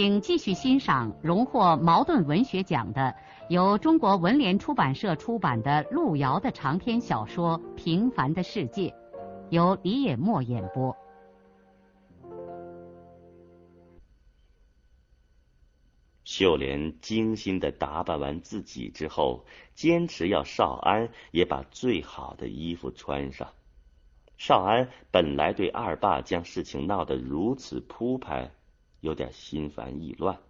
请继续欣赏荣获茅盾文学奖的、由中国文联出版社出版的路遥的长篇小说《平凡的世界》，由李野墨演播。秀莲精心的打扮完自己之后，坚持要少安也把最好的衣服穿上。少安本来对二爸将事情闹得如此铺排。有点心烦意乱，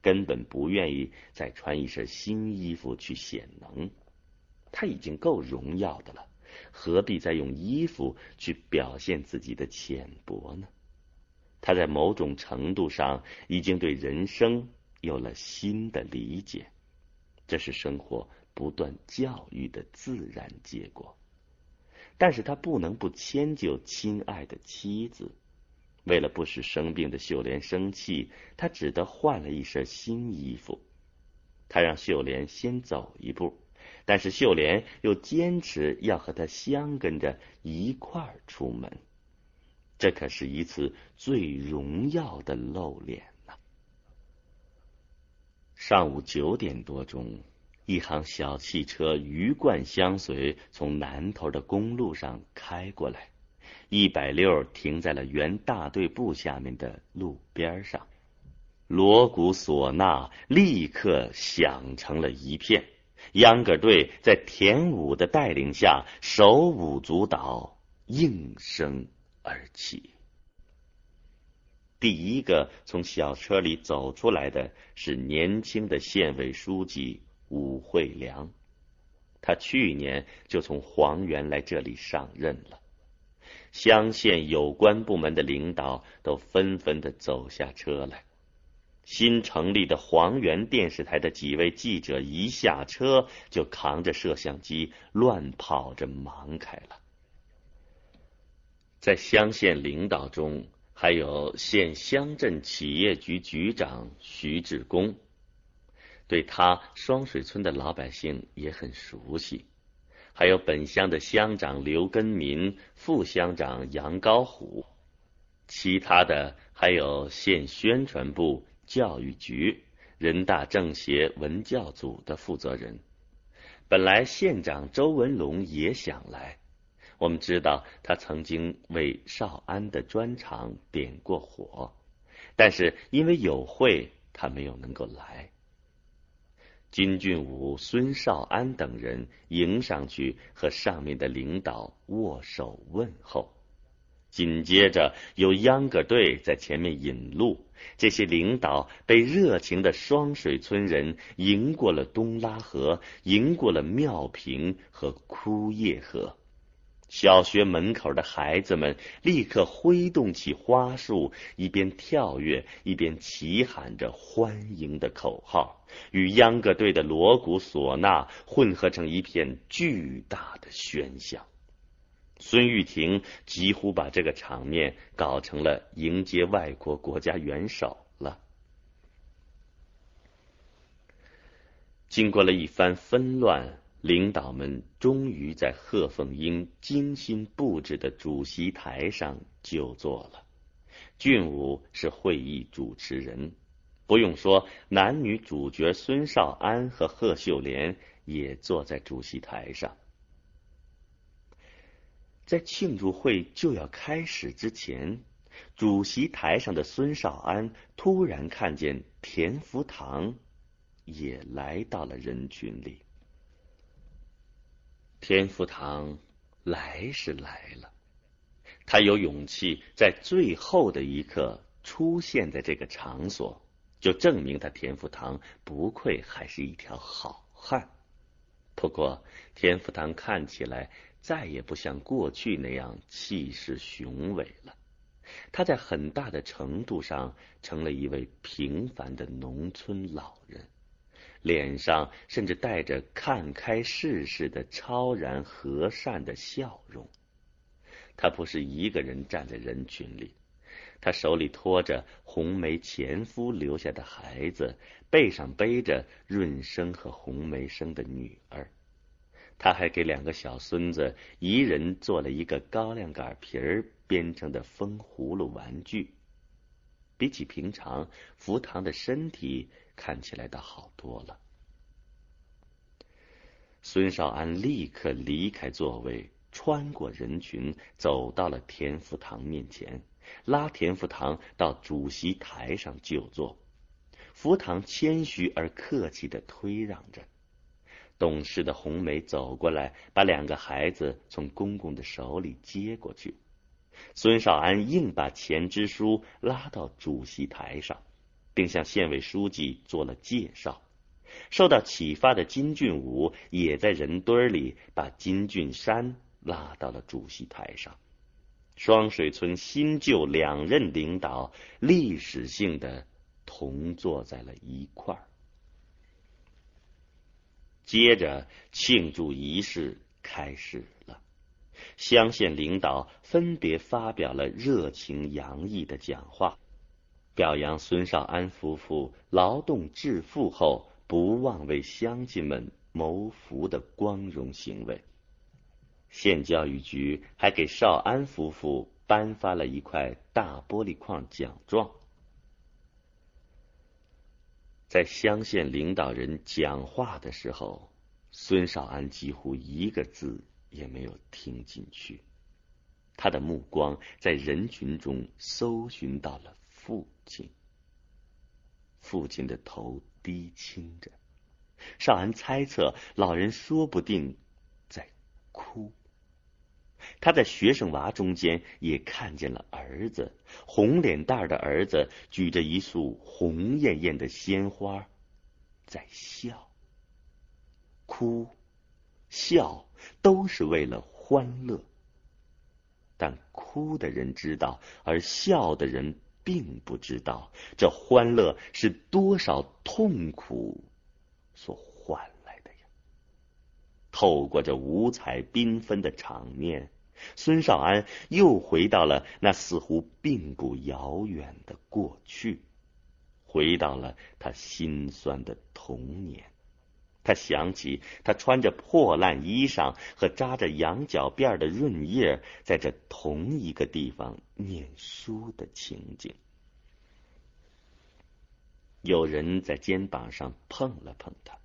根本不愿意再穿一身新衣服去显能。他已经够荣耀的了，何必再用衣服去表现自己的浅薄呢？他在某种程度上已经对人生有了新的理解，这是生活不断教育的自然结果。但是他不能不迁就亲爱的妻子。为了不使生病的秀莲生气，他只得换了一身新衣服。他让秀莲先走一步，但是秀莲又坚持要和他相跟着一块儿出门。这可是一次最荣耀的露脸呐！上午九点多钟，一行小汽车鱼贯相随，从南头的公路上开过来。一百六停在了原大队部下面的路边上，锣鼓唢呐立刻响成了一片。秧歌队在田武的带领下，手舞足蹈，应声而起。第一个从小车里走出来的是年轻的县委书记武惠良，他去年就从黄原来这里上任了。乡县有关部门的领导都纷纷的走下车来。新成立的黄原电视台的几位记者一下车，就扛着摄像机乱跑着忙开了。在乡县领导中，还有县乡镇企业局局长徐志功，对他双水村的老百姓也很熟悉。还有本乡的乡长刘根民、副乡长杨高虎，其他的还有县宣传部、教育局、人大政协文教组的负责人。本来县长周文龙也想来，我们知道他曾经为少安的专场点过火，但是因为有会，他没有能够来。金俊武、孙少安等人迎上去和上面的领导握手问候，紧接着有秧歌队在前面引路，这些领导被热情的双水村人迎过了东拉河，迎过了庙坪和枯叶河。小学门口的孩子们立刻挥动起花束，一边跳跃一边齐喊着欢迎的口号，与秧歌队的锣鼓唢呐混合成一片巨大的喧响。孙玉婷几乎把这个场面搞成了迎接外国国家元首了。经过了一番纷乱。领导们终于在贺凤英精心布置的主席台上就坐了。俊武是会议主持人，不用说，男女主角孙少安和贺秀莲也坐在主席台上。在庆祝会就要开始之前，主席台上的孙少安突然看见田福堂也来到了人群里。田福堂来是来了，他有勇气在最后的一刻出现在这个场所，就证明他田福堂不愧还是一条好汉。不过，田福堂看起来再也不像过去那样气势雄伟了，他在很大的程度上成了一位平凡的农村老人，脸上甚至带着看开世事的超然和善的笑容。他不是一个人站在人群里，他手里托着红梅前夫留下的孩子，背上背着润生和红梅生的女儿。他还给两个小孙子一人做了一个高粱杆皮儿编成的风葫芦玩具。比起平常，福堂的身体看起来倒好多了。孙少安立刻离开座位，穿过人群，走到了田福堂面前，拉田福堂到主席台上就坐。福堂谦虚而客气的推让着。懂事的红梅走过来，把两个孩子从公公的手里接过去。孙少安硬把钱支书拉到主席台上，并向县委书记做了介绍。受到启发的金俊武也在人堆里把金俊山拉到了主席台上。双水村新旧两任领导历史性的同坐在了一块儿。接着，庆祝仪式开始了。乡县领导分别发表了热情洋溢的讲话，表扬孙少安夫妇劳动致富后不忘为乡亲们谋福的光荣行为。县教育局还给少安夫妇颁发了一块大玻璃框奖状。在乡县领导人讲话的时候，孙少安几乎一个字也没有听进去。他的目光在人群中搜寻到了富亲。父亲的头低倾着，少安猜测老人说不定在哭。他在学生娃中间也看见了儿子，红脸蛋的儿子举着一束红艳艳的鲜花，在笑。哭、笑都是为了欢乐，但哭的人知道，而笑的人并不知道，这欢乐是多少痛苦所换来的呀。透过这五彩缤纷的场面，孙少安又回到了那似乎并不遥远的过去，回到了他心酸的童年。他想起他穿着破烂衣裳和扎着羊角辫的润叶，在这同一个地方念书的情景。有人在肩膀上碰了碰他。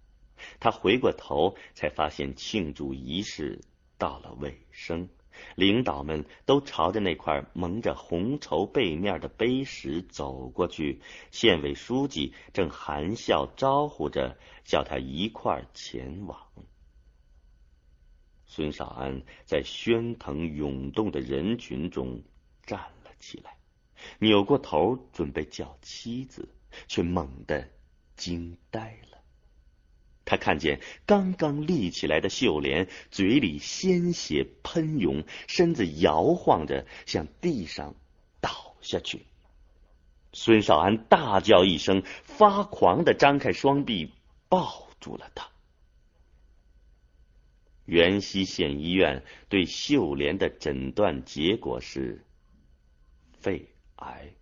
他回过头，才发现庆祝仪式到了尾声，领导们都朝着那块蒙着红绸背面的碑石走过去。县委书记正含笑招呼着，叫他一块前往。孙少安在喧腾涌动的人群中站了起来，扭过头准备叫妻子，却猛地惊呆了。他看见刚刚立起来的秀莲，嘴里鲜血喷涌，身子摇晃着向地上倒下去。孙少安大叫一声，发狂的张开双臂抱住了他。元溪县医院对秀莲的诊断结果是肺癌。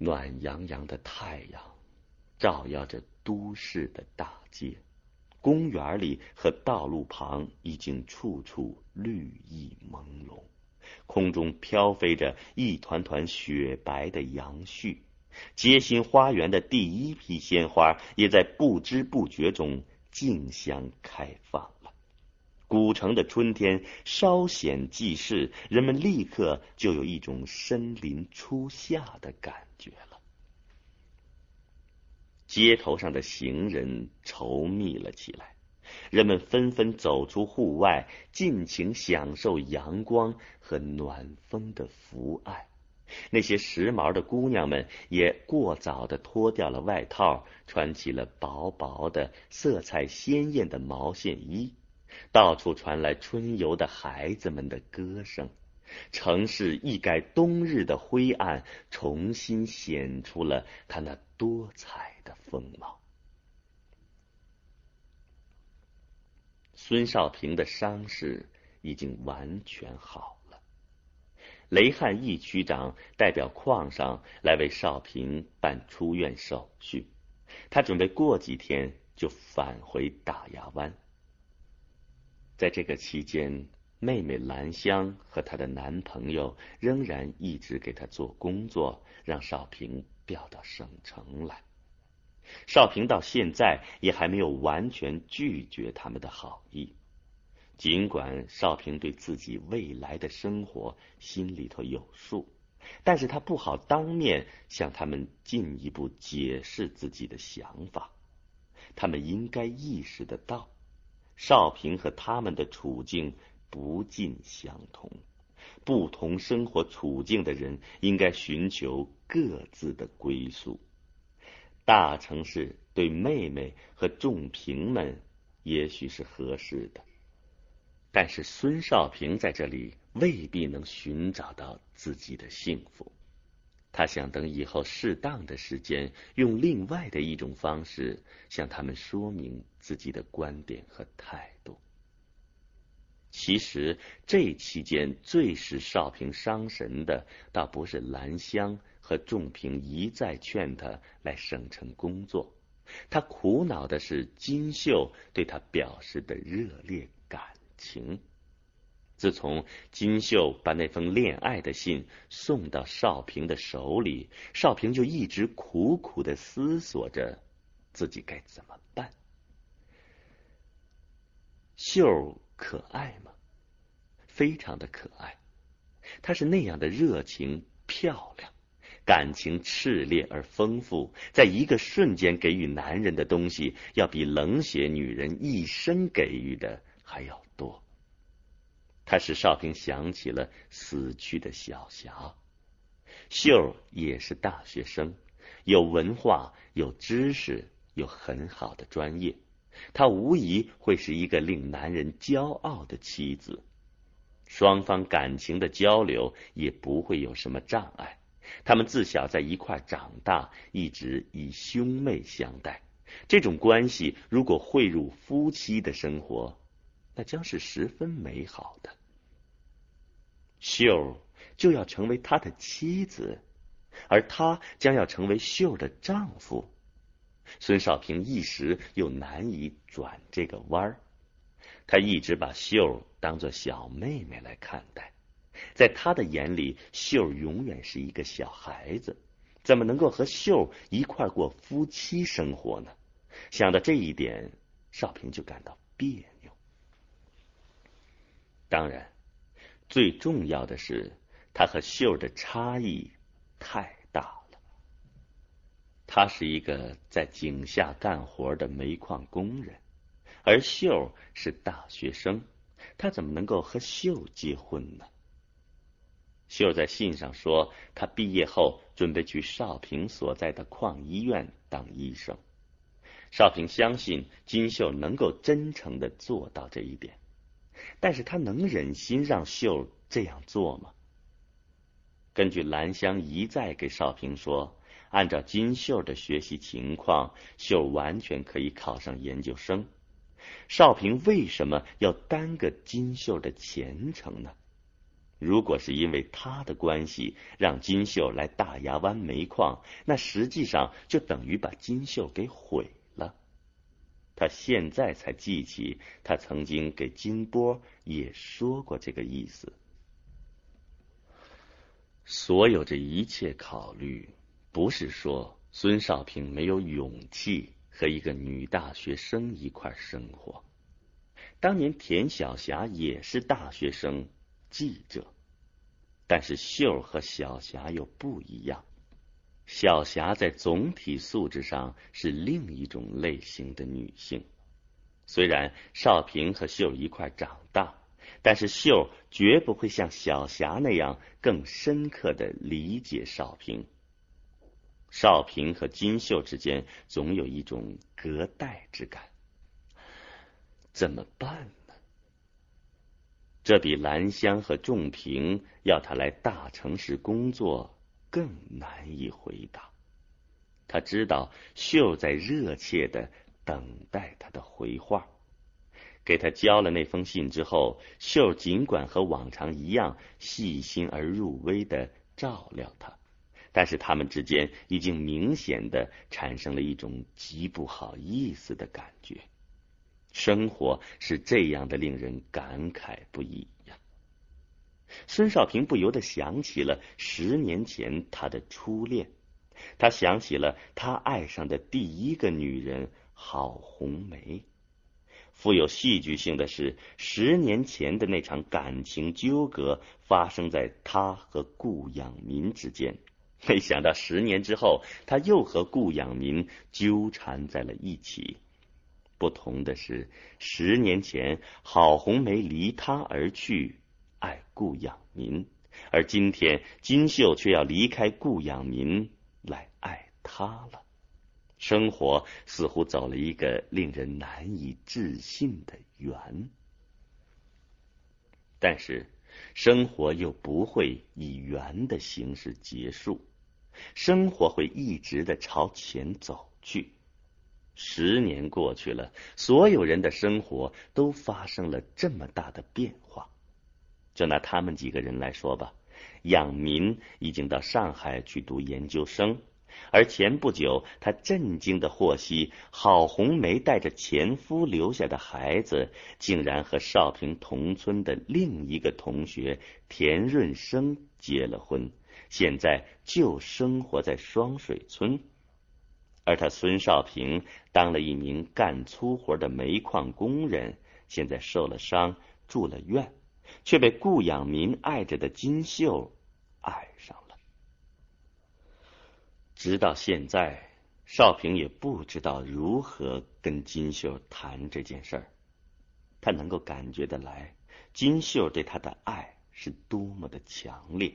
暖洋洋的太阳照耀着都市的大街，公园里和道路旁已经处处绿意朦胧，空中飘飞着一团团雪白的杨絮，街心花园的第一批鲜花也在不知不觉中竞相开放。古城的春天稍显即逝，人们立刻就有一种身临初夏的感觉了。街头上的行人稠密了起来，人们纷纷走出户外，尽情享受阳光和暖风的抚爱。那些时髦的姑娘们也过早的脱掉了外套，穿起了薄薄的、色彩鲜艳的毛线衣。到处传来春游的孩子们的歌声，城市一改冬日的灰暗，重新显出了它那多彩的风貌。孙少平的伤势已经完全好了，雷汉义区长代表矿上来为少平办出院手续，他准备过几天就返回大牙湾。在这个期间，妹妹兰香和她的男朋友仍然一直给她做工作，让少平调到省城来。少平到现在也还没有完全拒绝他们的好意，尽管少平对自己未来的生活心里头有数，但是他不好当面向他们进一步解释自己的想法，他们应该意识得到。少平和他们的处境不尽相同，不同生活处境的人应该寻求各自的归宿。大城市对妹妹和仲平们也许是合适的，但是孙少平在这里未必能寻找到自己的幸福。他想等以后适当的时间，用另外的一种方式向他们说明自己的观点和态度。其实这期间最使少平伤神的，倒不是兰香和仲平一再劝他来省城工作，他苦恼的是金秀对他表示的热烈感情。自从金秀把那封恋爱的信送到少平的手里，少平就一直苦苦的思索着自己该怎么办。秀可爱吗？非常的可爱，她是那样的热情、漂亮，感情炽烈而丰富，在一个瞬间给予男人的东西，要比冷血女人一生给予的还要多。他使少平想起了死去的小霞，秀也是大学生，有文化，有知识，有很好的专业，她无疑会是一个令男人骄傲的妻子。双方感情的交流也不会有什么障碍，他们自小在一块长大，一直以兄妹相待，这种关系如果汇入夫妻的生活，那将是十分美好的。秀就要成为他的妻子，而他将要成为秀的丈夫。孙少平一时又难以转这个弯儿。他一直把秀当做小妹妹来看待，在他的眼里，秀永远是一个小孩子，怎么能够和秀一块过夫妻生活呢？想到这一点，少平就感到别扭。当然。最重要的是，他和秀的差异太大了。他是一个在井下干活的煤矿工人，而秀是大学生，他怎么能够和秀结婚呢？秀在信上说，他毕业后准备去少平所在的矿医院当医生。少平相信金秀能够真诚的做到这一点。但是他能忍心让秀这样做吗？根据兰香一再给少平说，按照金秀的学习情况，秀完全可以考上研究生。少平为什么要耽搁金秀的前程呢？如果是因为他的关系让金秀来大牙湾煤矿，那实际上就等于把金秀给毁。他现在才记起，他曾经给金波也说过这个意思。所有这一切考虑，不是说孙少平没有勇气和一个女大学生一块生活。当年田小霞也是大学生，记者，但是秀儿和小霞又不一样。小霞在总体素质上是另一种类型的女性。虽然少平和秀一块长大，但是秀绝不会像小霞那样更深刻的理解少平。少平和金秀之间总有一种隔代之感。怎么办呢？这比兰香和仲平要他来大城市工作更难以回答。他知道秀在热切的等待他的回话。给他交了那封信之后，秀尽管和往常一样细心而入微的照料他，但是他们之间已经明显的产生了一种极不好意思的感觉。生活是这样的，令人感慨不已。孙少平不由得想起了十年前他的初恋，他想起了他爱上的第一个女人郝红梅。富有戏剧性的是，十年前的那场感情纠葛发生在他和顾养民之间。没想到十年之后，他又和顾养民纠缠在了一起。不同的是，十年前郝红梅离他而去，爱顾养民；而今天金秀却要离开顾养民来爱他了。生活似乎走了一个令人难以置信的圆，但是生活又不会以圆的形式结束，生活会一直的朝前走去。十年过去了，所有人的生活都发生了这么大的变化。就拿他们几个人来说吧，养民已经到上海去读研究生。而前不久，他震惊的获悉，郝红梅带着前夫留下的孩子，竟然和少平同村的另一个同学田润生结了婚，现在就生活在双水村。而他孙少平当了一名干粗活的煤矿工人，现在受了伤，住了院，却被顾养民爱着的金秀爱上了。直到现在，少平也不知道如何跟金秀谈这件事儿。他能够感觉得来，金秀对他的爱是多么的强烈。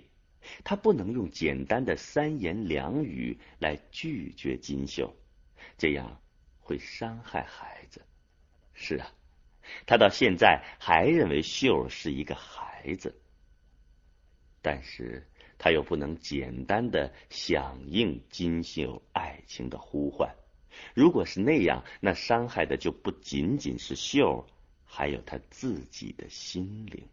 他不能用简单的三言两语来拒绝金秀，这样会伤害孩子。是啊，他到现在还认为秀是一个孩子，但是。他又不能简单的响应金秀爱情的呼唤，如果是那样，那伤害的就不仅仅是秀，还有他自己的心灵。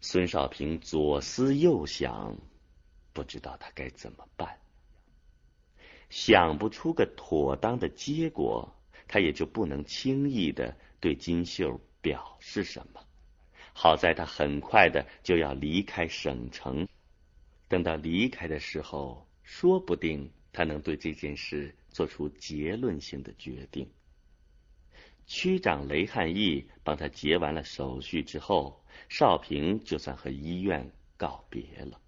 孙少平左思右想，不知道他该怎么办，想不出个妥当的结果，他也就不能轻易的对金秀表示什么。好在他很快的就要离开省城，等到离开的时候，说不定他能对这件事做出结论性的决定。区长雷汉义帮他结完了手续之后，少平就算和医院告别了。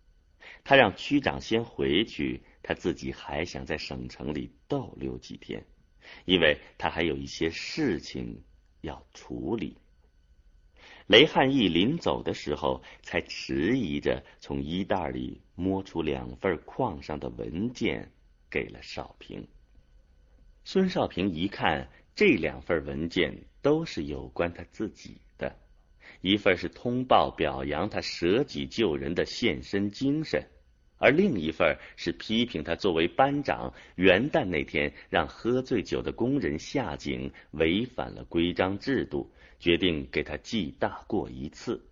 他让区长先回去，他自己还想在省城里逗留几天，因为他还有一些事情要处理。雷汉义临走的时候，才迟疑着从衣袋里摸出两份矿上的文件，给了少平。孙少平一看，这两份文件都是有关他自己的，一份是通报表扬他舍己救人的献身精神，而另一份是批评他作为班长，元旦那天让喝醉酒的工人下井，违反了规章制度。决定给他记大过一次。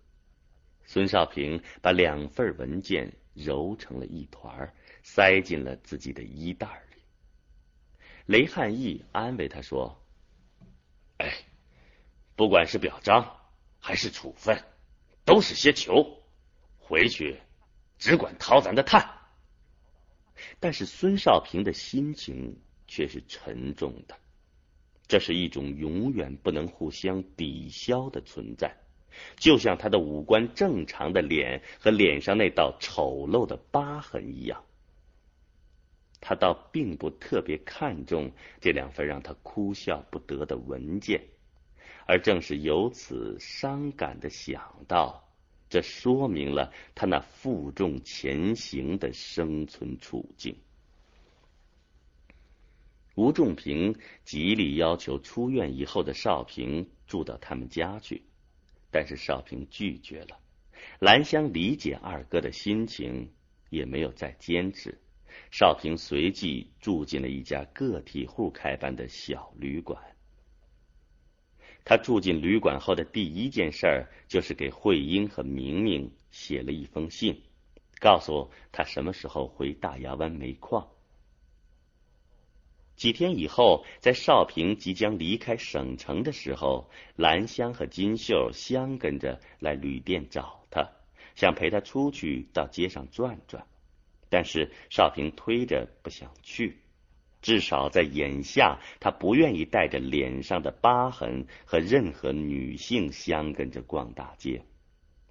孙少平把两份文件揉成了一团，塞进了自己的衣袋里。雷汉义安慰他说：“哎，不管是表彰还是处分，都是些球，回去只管掏咱的炭。”但是孙少平的心情却是沉重的。这是一种永远不能互相抵消的存在，就像他的五官正常的脸和脸上那道丑陋的疤痕一样。他倒并不特别看重这两份让他哭笑不得的文件，而正是由此伤感的想到，这说明了他那负重前行的生存处境。吴仲平极力要求出院以后的少平住到他们家去，但是少平拒绝了。兰香理解二哥的心情，也没有再坚持。少平随即住进了一家个体户开办的小旅馆。他住进旅馆后的第一件事儿，就是给慧英和明明写了一封信，告诉他什么时候回大牙湾煤矿。几天以后，在少平即将离开省城的时候，兰香和金秀相跟着来旅店找他，想陪他出去到街上转转。但是少平推着不想去，至少在眼下，他不愿意带着脸上的疤痕和任何女性相跟着逛大街。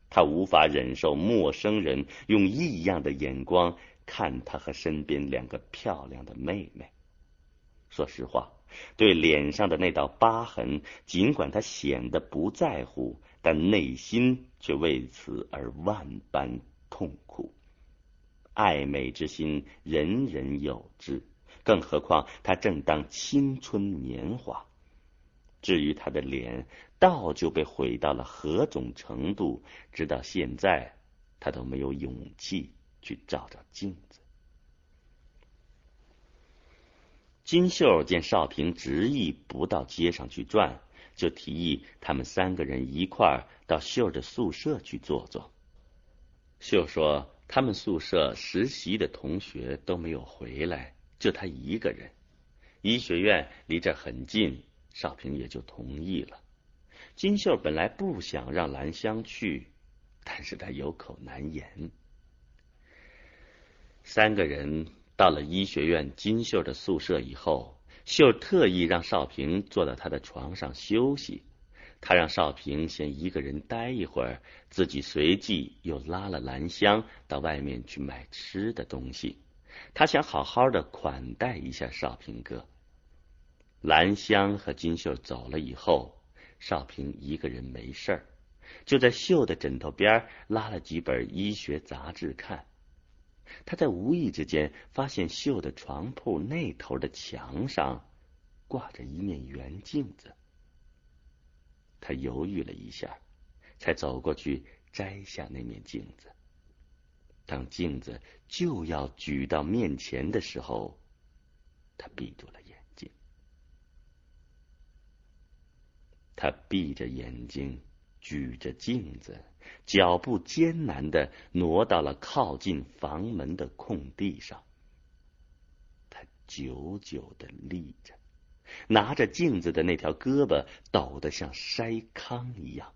他无法忍受陌生人用异样的眼光看他和身边两个漂亮的妹妹。说实话，对脸上的那道疤痕，尽管他显得不在乎，但内心却为此而万般痛苦。爱美之心，人人有之，更何况他正当青春年华。至于他的脸，到就被毁到了何种程度，直到现在，他都没有勇气去照照镜子。金秀见少平执意不到街上去转，就提议他们三个人一块儿到秀的宿舍去坐坐。秀说他们宿舍实习的同学都没有回来，就他一个人。医学院离这很近，少平也就同意了。金秀本来不想让兰香去，但是他有口难言。三个人。到了医学院金秀的宿舍以后，秀特意让少平坐到他的床上休息。他让少平先一个人待一会儿，自己随即又拉了兰香到外面去买吃的东西。他想好好的款待一下少平哥。兰香和金秀走了以后，少平一个人没事儿，就在秀的枕头边拉了几本医学杂志看。他在无意之间发现秀的床铺那头的墙上挂着一面圆镜子。他犹豫了一下，才走过去摘下那面镜子。当镜子就要举到面前的时候，他闭住了眼睛。他闭着眼睛，举着镜子。脚步艰难的挪到了靠近房门的空地上，他久久的立着，拿着镜子的那条胳膊抖得像筛糠一样。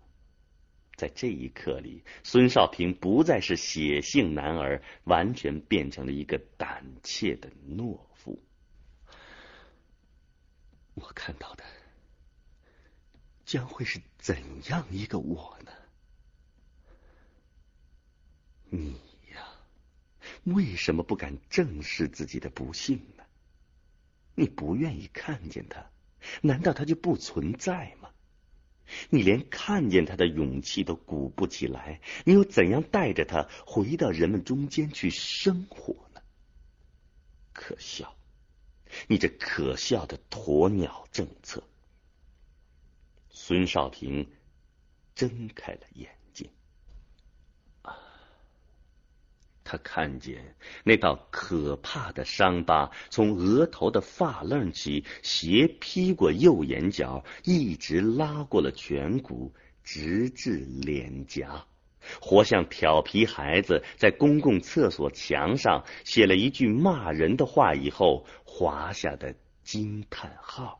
在这一刻里，孙少平不再是血性男儿，完全变成了一个胆怯的懦夫。我看到的将会是怎样一个我呢？你呀，为什么不敢正视自己的不幸呢？你不愿意看见他，难道他就不存在吗？你连看见他的勇气都鼓不起来，你又怎样带着他回到人们中间去生活呢？可笑！你这可笑的鸵鸟政策！孙少平睁开了眼。他看见那道可怕的伤疤从额头的发愣起，斜劈过右眼角，一直拉过了颧骨，直至脸颊，活像调皮孩子在公共厕所墙上写了一句骂人的话以后划下的惊叹号。